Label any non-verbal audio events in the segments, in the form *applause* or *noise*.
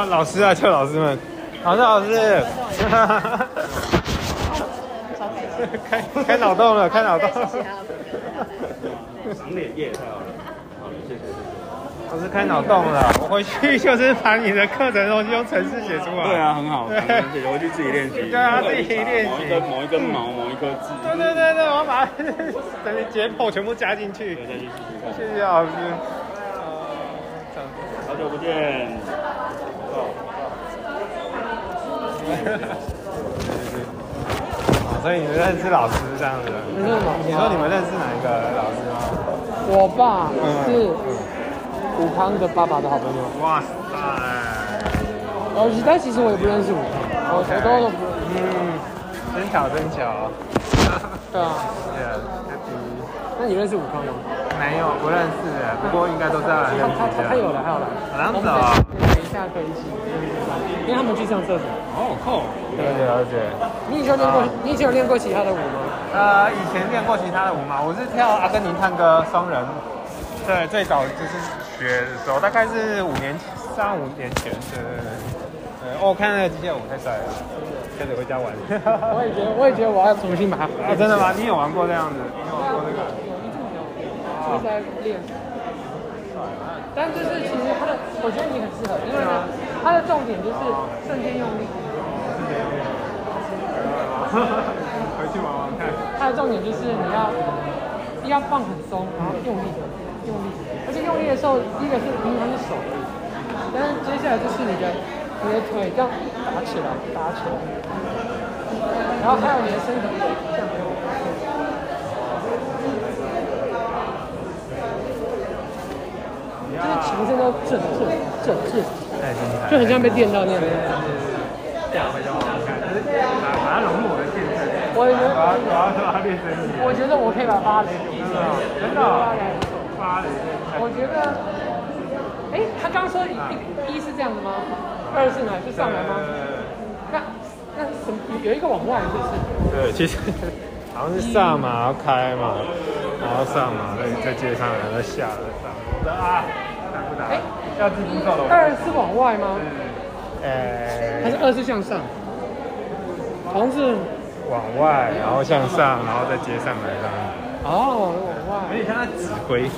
啊，老师啊，叫老师们，老师老师，开开脑洞了，开脑洞。赏脸叶太好了，好，谢谢谢谢。老师开脑洞了，我回去就是把你的课程东西用程式写出来。对啊，很好，对谢谢，我去自己练习。对啊自己练习某一根某一根毛，某一颗痣。对对对对，我要把等你解剖全部加进去。对，再去试试看。谢谢老师。呃好久不见。所以你们认识老师这样子？认识老师你说你们认识哪一个老师吗？我爸是嗯武康的爸爸的好朋友，哇塞！呃，但其实我也不认识武康，我我都都不认识。嗯，真巧真巧。对啊，*laughs* 对啊，这题那你认识武康吗？没有不认识的，不过应该都是要来他他他他有了，他有了。这样子我们哦。等一下可以一起，因为他们去上厕所。哦，酷。了解了解。你以前有练过，你以前有练过其他的舞吗？呃，以前练过其他的舞嘛，我是跳阿根廷探戈双人。对，最早就是学的时候，大概是五年三五年前。对对对。对，哦，我看那个机械舞太帅了，开始回家玩。我也觉得，我也觉得我要重新把它。啊，真的吗？你有玩过这样子？你有玩过这个？有一阵有，一直在练。但就是其实它的，我觉得你很适合，因为呢，它的重点就是瞬间用力。回去玩玩看。*laughs* 它的重点就是你要要放很松，然后用力用力，而且用力的时候，第一个是平衡的手但是接下来就是你的你的腿这样打起来，打起来，然后还有你的身体这样。就是全身都震震震震，太精彩。就很像被电到那样。下回就玩玩看，就是把把它融入我的健身。我也觉得我要我要把它练身体。我觉得我可以把芭蕾比真的芭蕾。我觉得，哎，他刚刚说一一是这样的吗？二是哪？是上来吗？那那什么？有一个往外是不是？对，其实 *laughs* 好像是上嘛，然后开嘛，然后上嘛，再再接上来，再下来上。啊？哎要自己走楼。二是往外吗？呃，还是二是向上？好像是往外，然后向上，然后再接上来这样。哦，往外，有点像在指挥。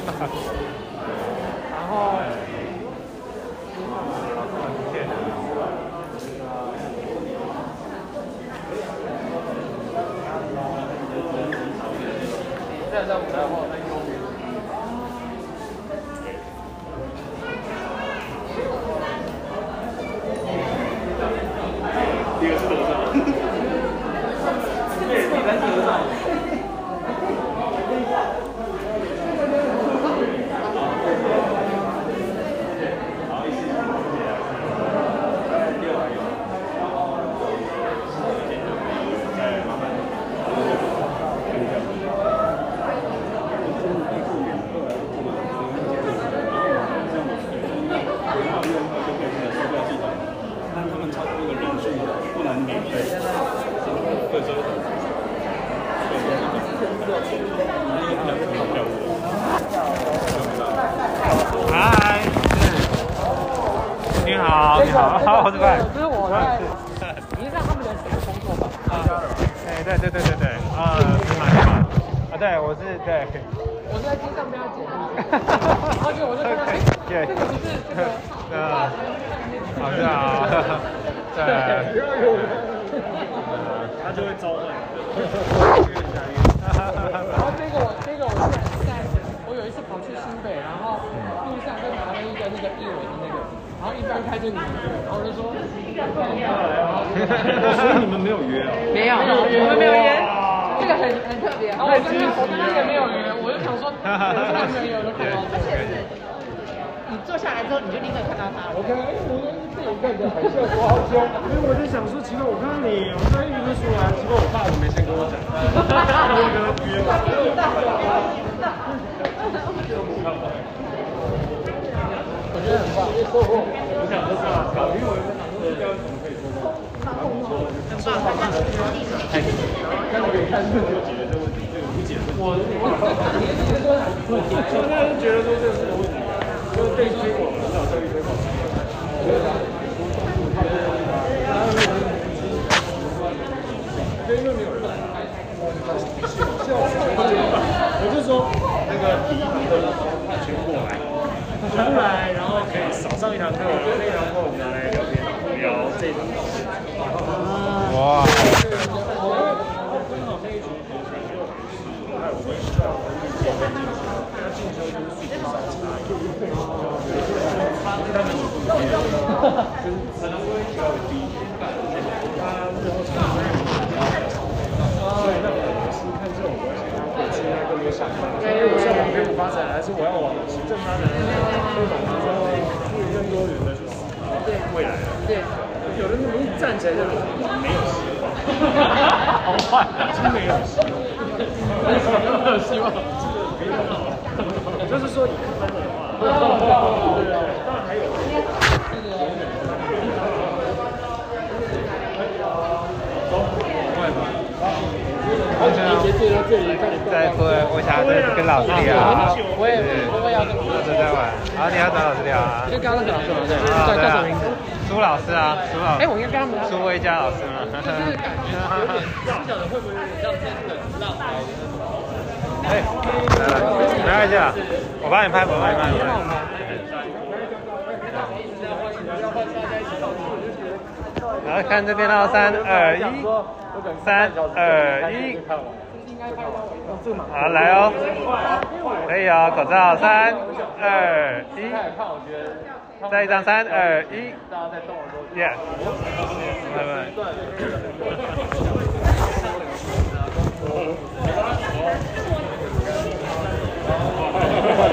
来之后，你就立刻看到他了。我跟哎，我跟这一个人很像我好凶，因为我在想说，奇怪，我看到你，我在一直出来，奇怪，我爸怎么没先跟我讲？我跟他约嘛。我觉得很棒。我想说是啊，因为我在想说，要怎么可以做到？很棒，很棒，太难了，但是可以看出就解决这个问题，这个无解的问题。我我我现在是觉得说这个是这一广，很来，这一推过来，这一批过来，这一批过来。真的没有。我就说那个传过来，传来，然后可以少上一堂课，然后那堂课我们来聊天，聊这一堂课。哇！我也是看这种我想要给自己更多想法，因为我是要往业务发展，还是我要往行政发展，都懂得说注意更多元的去思考未来。对，有人站起来就没有希望，*laughs* 好坏，真没有希望。希望。就是说你看的话，当然还有。在说我想跟跟老师聊，我也我也要跟老师在玩，然后你要找老师聊啊，就刚刚跟老师玩对，啊叫叫什么名字？苏老师啊，苏老师哎，我应该跟他们聊。苏威佳老师吗？就是感觉有点，不晓得会不会有点像真的浪来的那种。哎，来来，没关系啊，我帮你拍，我帮你拍，我帮你拍。然后看这边到，三二一，三二一，好来哦，可以哦，口罩，三二一，再一张，三二一，yes，拜拜。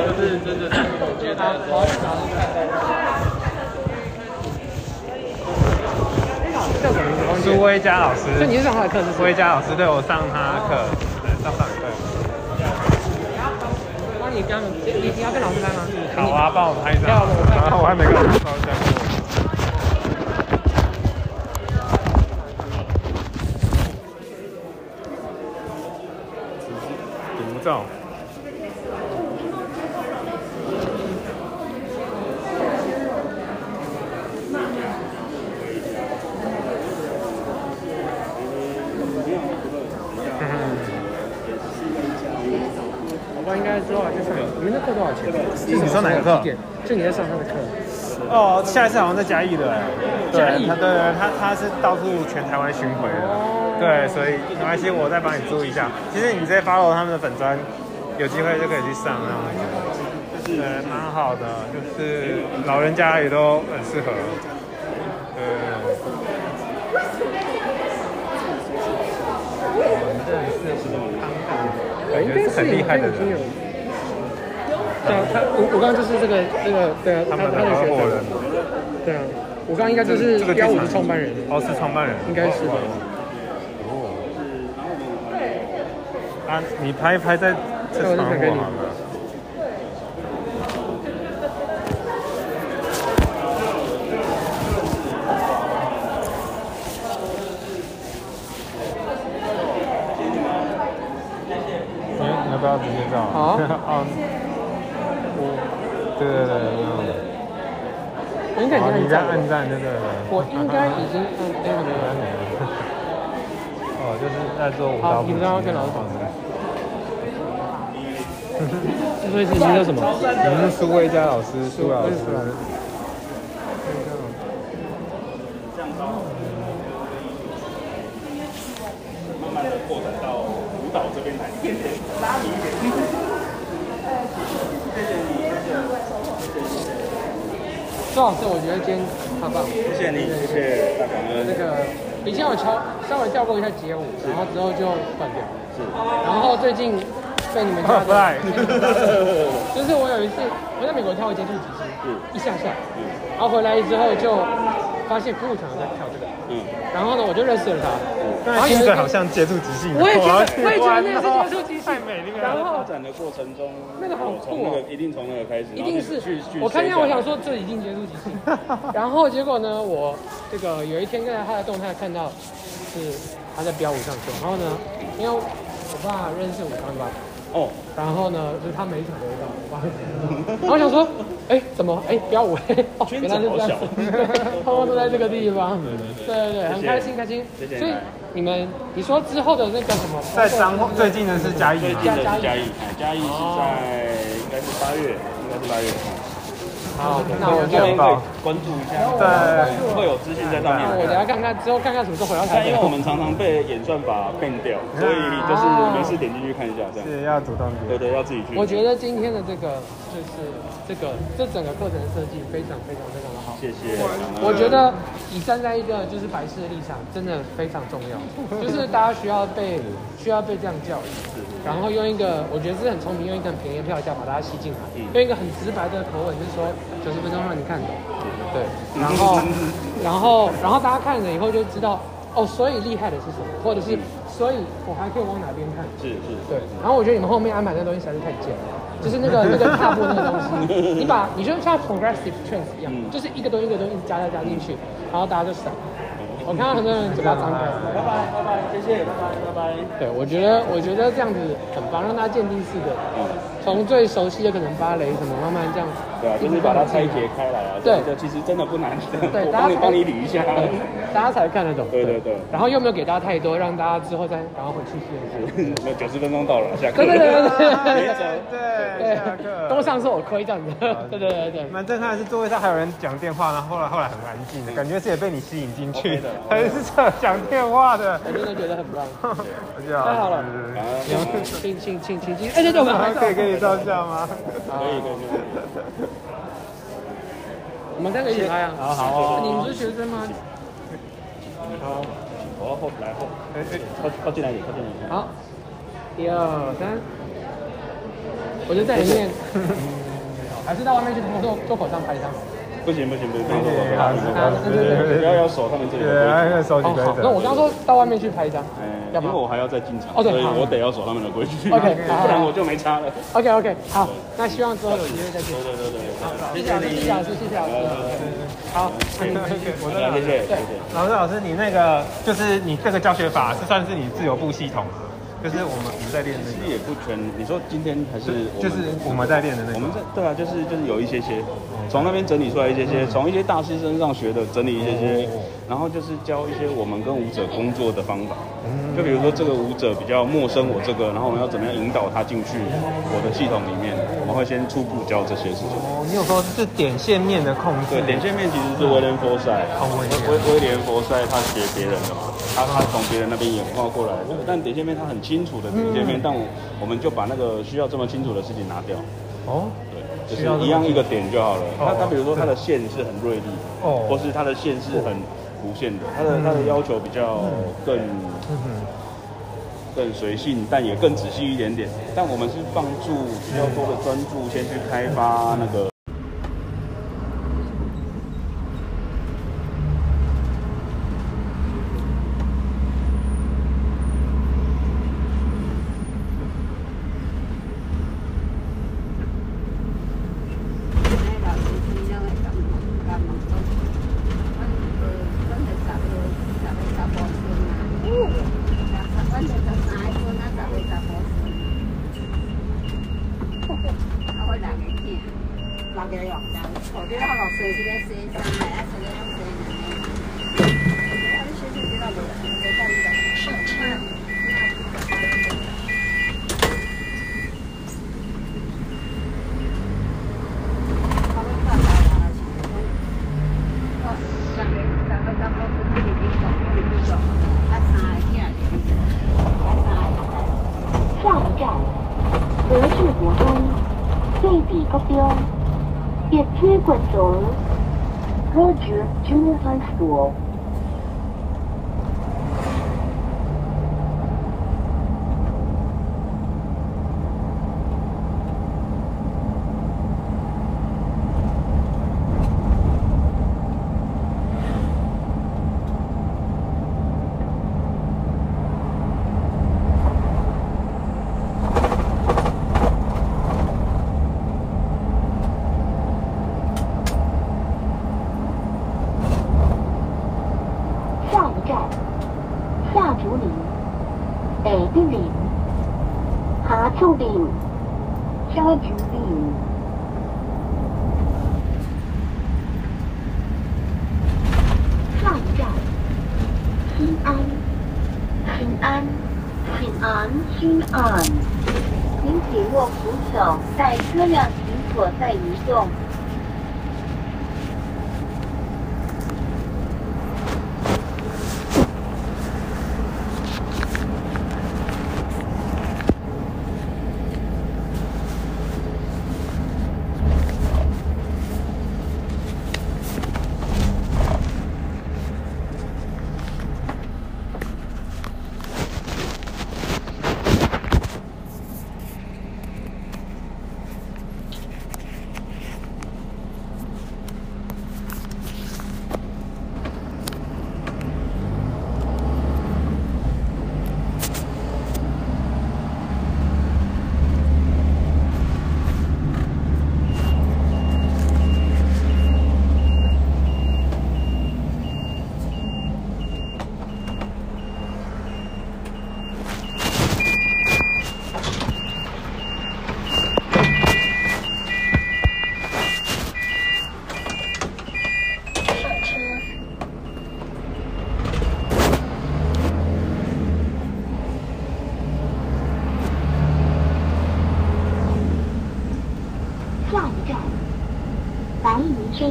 就是真的，我觉得好想看待叫什么名字？苏威佳老师，所以你是上他的课是苏威佳老师对我上他的课，对上上课。那你你你要跟老师拍吗？好啊，帮我拍一张。要我拍啊，我还没跟老师照相过。独照。我爸应该之后还去上。你们的课多少钱？就你在上他的课。哦，下一次好像在嘉义的对，他对对，他他是到处全台湾巡回的。对，所以没关系，我再帮你注意一下。其实你直接 follow 他们的粉砖，有机会就可以去上啊。对，蛮好的，就是老人家也都很适合。对。我们这很适合康感，感觉是很厉害的人。对啊，他我我刚刚就是这个这个对啊，他他们合伙人生。。对啊，我刚刚应该就是这个标五的创办人。哦，是创办人，应该是的哦。啊，你拍一拍在这对我就窗传给你户好了。你不要直接照？好 *laughs* 对对对，嗯。我应该已好，经你在按赞了。按赞就对了。我应该已经按哎没有没有。哦，就是在做舞蹈。好你们要跟老师讲所以是你叫什么？我们是苏威佳老师，苏老师。苏老师慢慢的扩展到舞蹈这边来，拉你一点。周老师，我觉得今天太棒了。谢谢你，谢谢大感恩。那个以前我敲稍微跳过一下街舞，然后之后就断掉。是。然后最近被你们家的 *laughs* *laughs* 就是我有一次我在美国跳过接触几次，一下下，然后回来之后就发现鼓舞团有在跳这个，嗯，然后呢我就认识了他，然后听着好像接触即兴。我也觉得我也觉得那个是哦接触即兴。太美丽了。然后发展的过程中，那个好酷哦那个一定从那个开始，一定是。我看见我想说这已经结束即兴，*laughs* 然后结果呢，我这个有一天在他的动态看到是他在飙舞上去，然后呢，因为我爸认识武康吧，哦，然后呢，就是他每一场都会到，我爸会 *laughs* 然后我想说，哎，怎么，哎，飙舞，*laughs* 哦，圈子原来是这样子好小，通通 *laughs* 都在这个地方，对对对。对对，很开心开心。所以你们，你说之后的那个什么，在彰化最近的是嘉义吗，最近的是嘉义，哎嘉义是在应该是八月，应该是八月。好，那我就这边可以关注一下，对会有资讯在上面。我等下看看之后看看什么时候回到台北因为。我们常常被演算法变掉，所以就是没事点进去看一下这样。是要主动点。对对，要自己去。我觉得今天的这个就是这个这整个课程设计非常非常非常的好。谢谢。我觉得你站在一个就是白痴的立场，真的非常重要，就是大家需要被需要被这样教育，然后用一个我觉得是很聪明，用一个很便宜的票价把大家吸进来，用一个很直白的口吻，就是说九十分钟让你看懂，对，然后然后然后大家看了以后就知道哦，所以厉害的是什么，或者是所以我还可以往哪边看，是是，对，然后我觉得你们后面安排那个东西实在是太贱了，就是那个那个踏步那个东西，*laughs* 你把你就像 progressive trends 一样，嗯就是一个东西一个东西一直加加加进去，然后大家就闪。我看到很多人嘴巴张开，拜拜拜拜，谢谢，拜拜拜拜。对我觉得我觉得这样子很棒，让大家渐进式的，从最熟悉的可能芭蕾什么，慢慢这样，对啊，就是把它拆解开来啊。对这其实真的不难。对，我大家才帮你帮你理一下。*laughs* 大家才看得懂。对对对然后又没有给大家太多，让大家之后再然后回去试一试。那九十分钟到了，下课。对对对对对对，下课。都上是我亏这样子。对对对对。蛮震撼的是座位上还有人讲电话，然后后来后来很安静的，感觉是也被你吸引进去的，还是这讲电话的，我真的觉得很棒。*laughs* 太好了啊请请请请请，哎对对，我们还可以给你照相吗？可以可以可以。我们三个一起拍啊。好好哦你们是学生吗？好，我要后来后，哎哎靠靠近来一点，靠近来一点。好，一二三，我就在里面，还是到外面去做做口上拍一张。不行不行不行，不行不好对对对不要要守他们这里对，那规矩。个手机规哦好，则。那我刚刚说到外面去拍一张，哎，要不因为我还要再进场，哦对我得要守他们的规矩。OK，不然我就没差了。OK OK，好，那希望之后有机会再见对。对对对，谢谢老师，谢谢老师，谢谢老师。好，谢谢谢谢谢谢。老师，老师，你那个就是你这个教学法是算是你自由步系统吗？就是我们我们在练那其实，也不全，你说今天还是我们就是我们在练的那个。我们这对啊，就是就是有一些些，从那边整理出来一些些，从一些大师身上学的整理一些些，然后就是教一些我们跟舞者工作的方法。就比如说这个舞者比较陌生我这个，然后我们要怎么样引导他进去我的系统里面，我们会先初步教这些事情。哦，你有说是点线面的控制，对，点线面其实是威廉佛塞，哦威廉。威威廉佛塞他学别人的嘛，他他从别人那边演化过来的，但点线面他很清楚的点线面，但我我们就把那个需要这么清楚的事情拿掉，哦，对，就需要这么是一样一个点就好了。哦他他比如说他的线是很锐利，哦或是他的线是很弧线的，他的他的要求比较更更随性，但也更仔细一点点。但我们是放助比较多的专注，先去开发那个。六个用单，我哋那落水这个洗衫来啊，这个用洗呢。啊，你洗洗这个无，无干的。下一站，德智国中，对比高标，业区观众，Roger 度哦。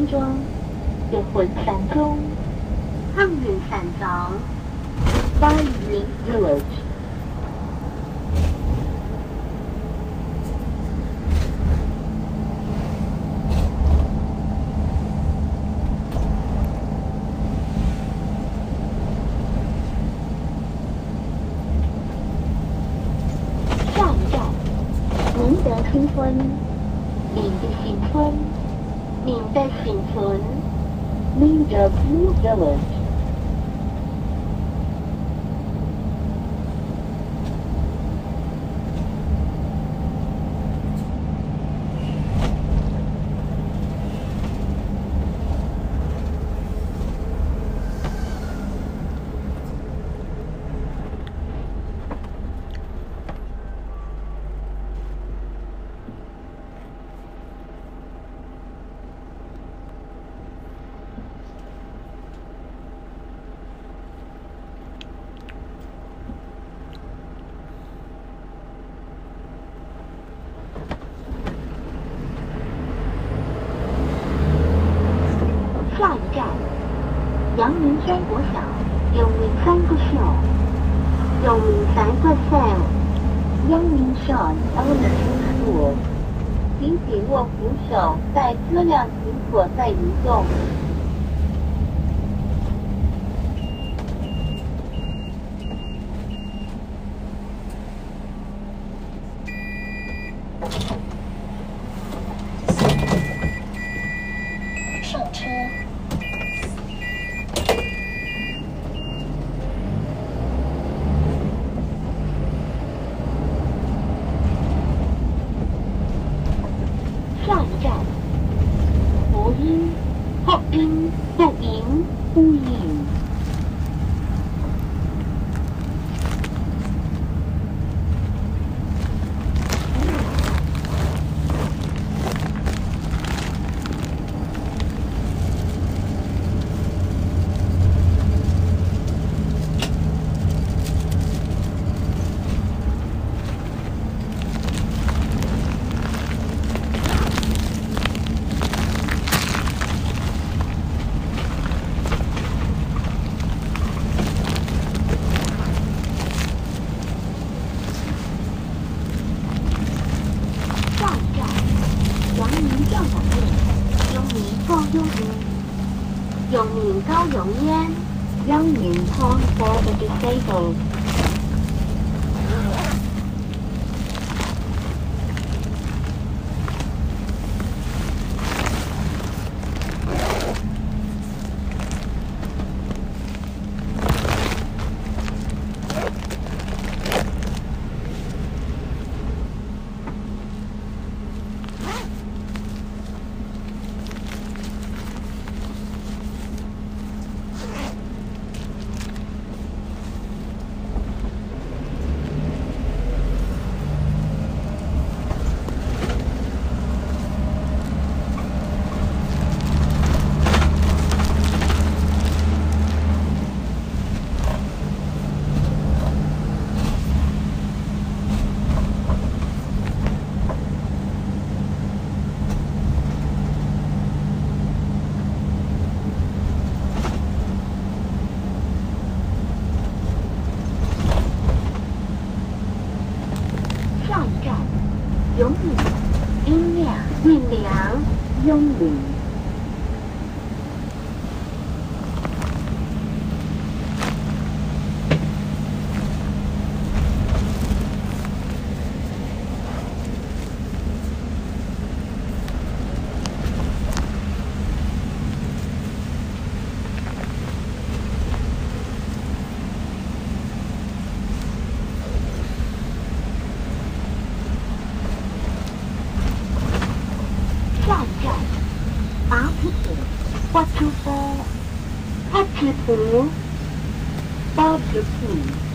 庄，结阿皮普，八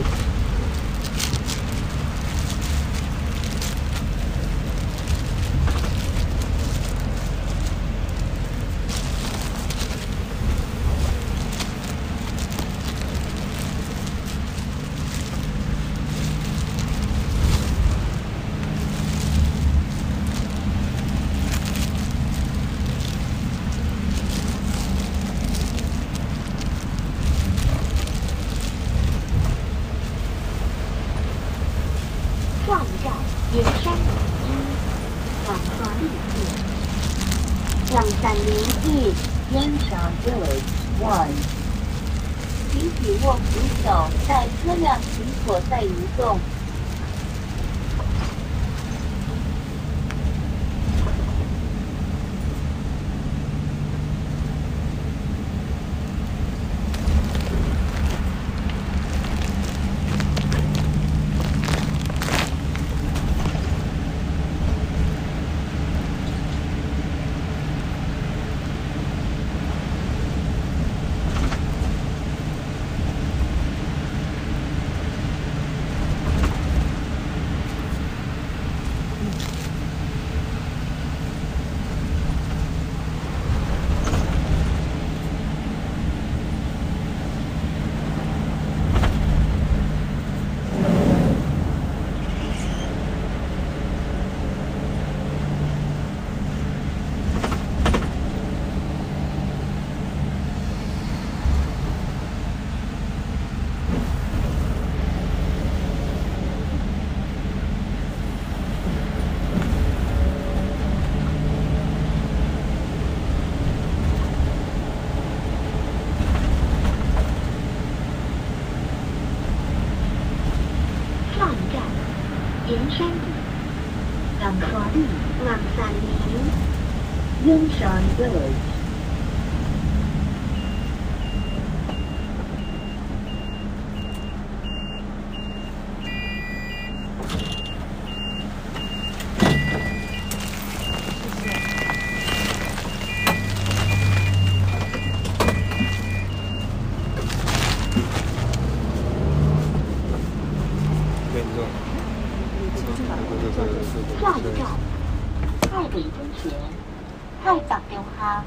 Thanks. Bây giờ, chúng. 快找电话，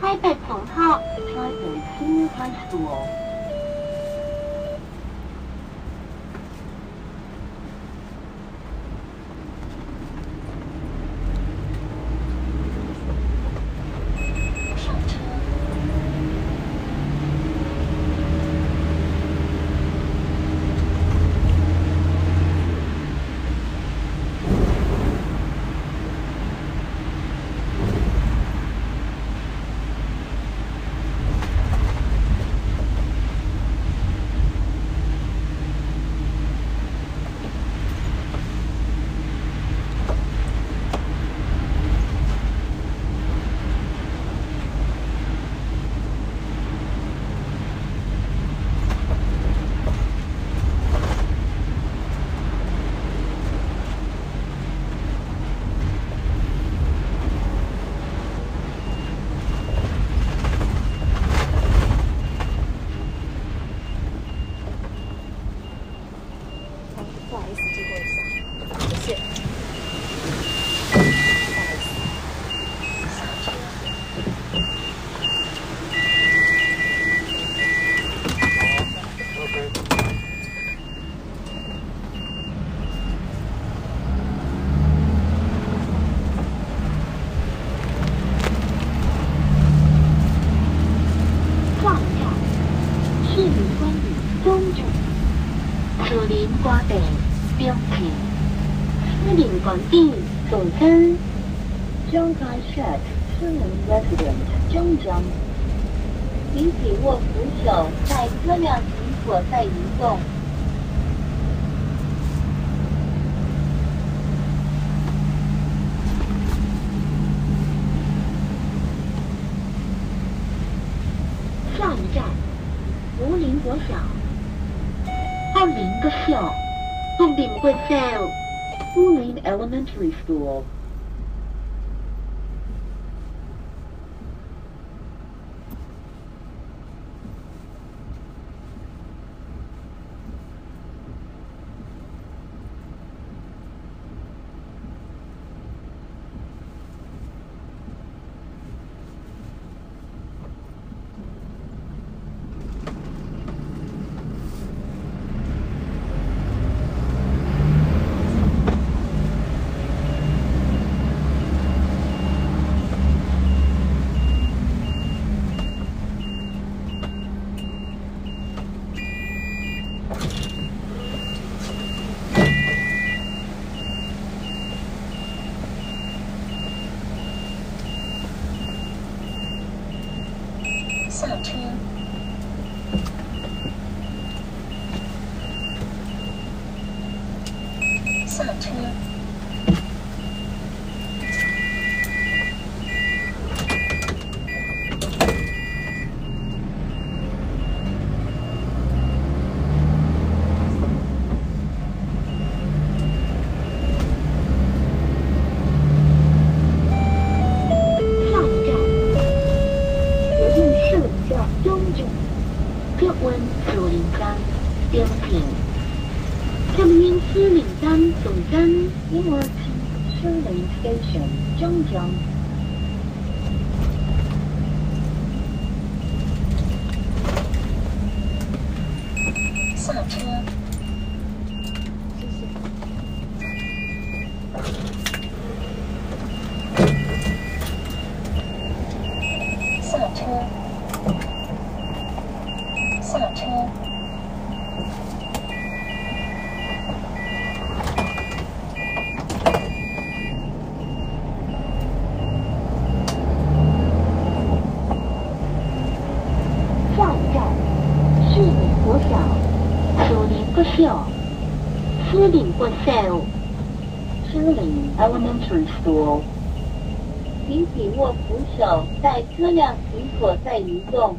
台北中学，台北请快速哦。不好意思借过一下谢谢。elementary school. 吉文树林站，暂停。金鹰森林公园站，因点。因为天气原因，中断。下车。车辆停左在移动。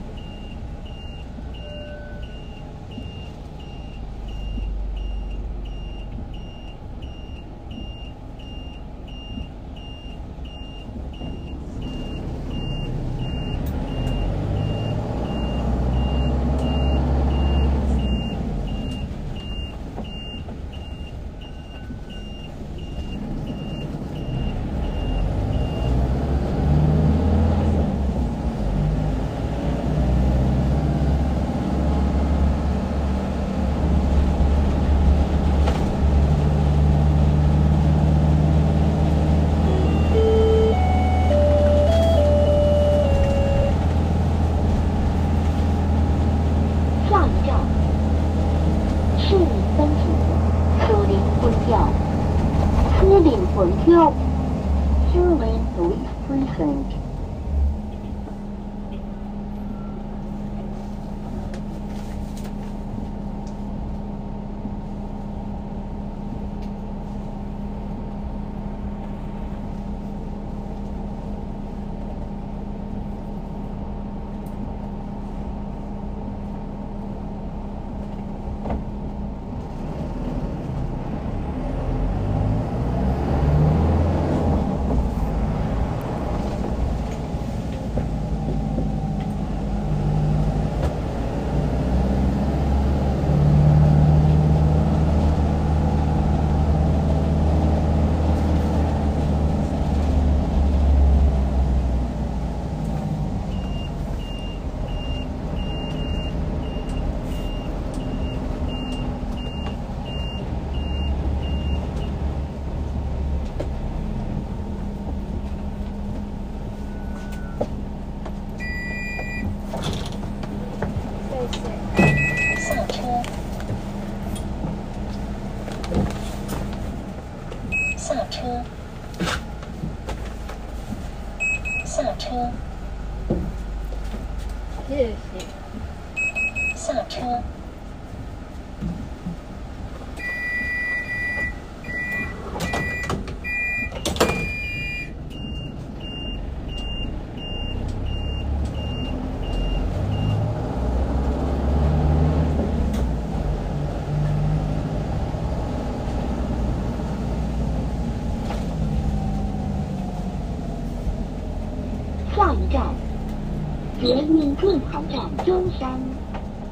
捷运建潭站中山，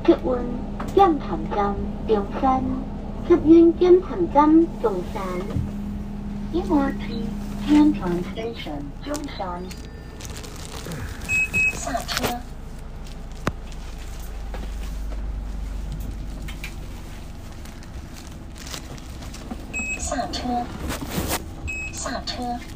客运建潭站中山，客运建潭站中山。MRT 天潭 Station 中山。下车。下车。下车。